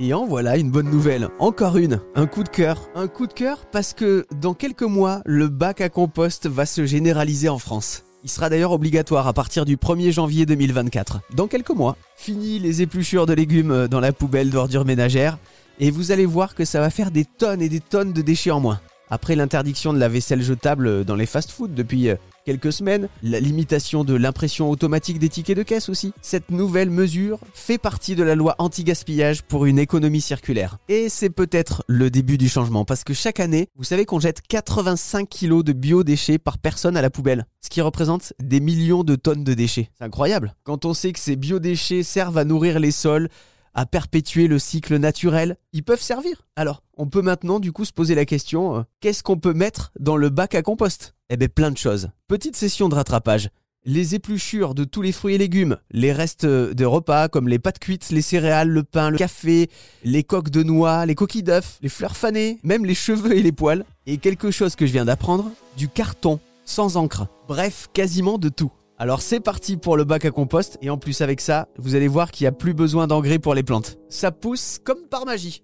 Et en voilà une bonne nouvelle, encore une, un coup de cœur. Un coup de cœur parce que dans quelques mois, le bac à compost va se généraliser en France. Il sera d'ailleurs obligatoire à partir du 1er janvier 2024. Dans quelques mois, fini les épluchures de légumes dans la poubelle d'ordures ménagères, et vous allez voir que ça va faire des tonnes et des tonnes de déchets en moins. Après l'interdiction de la vaisselle jetable dans les fast-foods depuis euh, quelques semaines, la limitation de l'impression automatique des tickets de caisse aussi, cette nouvelle mesure fait partie de la loi anti-gaspillage pour une économie circulaire. Et c'est peut-être le début du changement parce que chaque année, vous savez qu'on jette 85 kilos de biodéchets par personne à la poubelle, ce qui représente des millions de tonnes de déchets. C'est incroyable. Quand on sait que ces biodéchets servent à nourrir les sols, à perpétuer le cycle naturel, ils peuvent servir. Alors, on peut maintenant du coup se poser la question, euh, qu'est-ce qu'on peut mettre dans le bac à compost? Eh bien plein de choses. Petite session de rattrapage. Les épluchures de tous les fruits et légumes, les restes de repas comme les pâtes cuites, les céréales, le pain, le café, les coques de noix, les coquilles d'œufs, les fleurs fanées, même les cheveux et les poils. Et quelque chose que je viens d'apprendre, du carton, sans encre. Bref, quasiment de tout. Alors c'est parti pour le bac à compost et en plus avec ça, vous allez voir qu'il n'y a plus besoin d'engrais pour les plantes. Ça pousse comme par magie.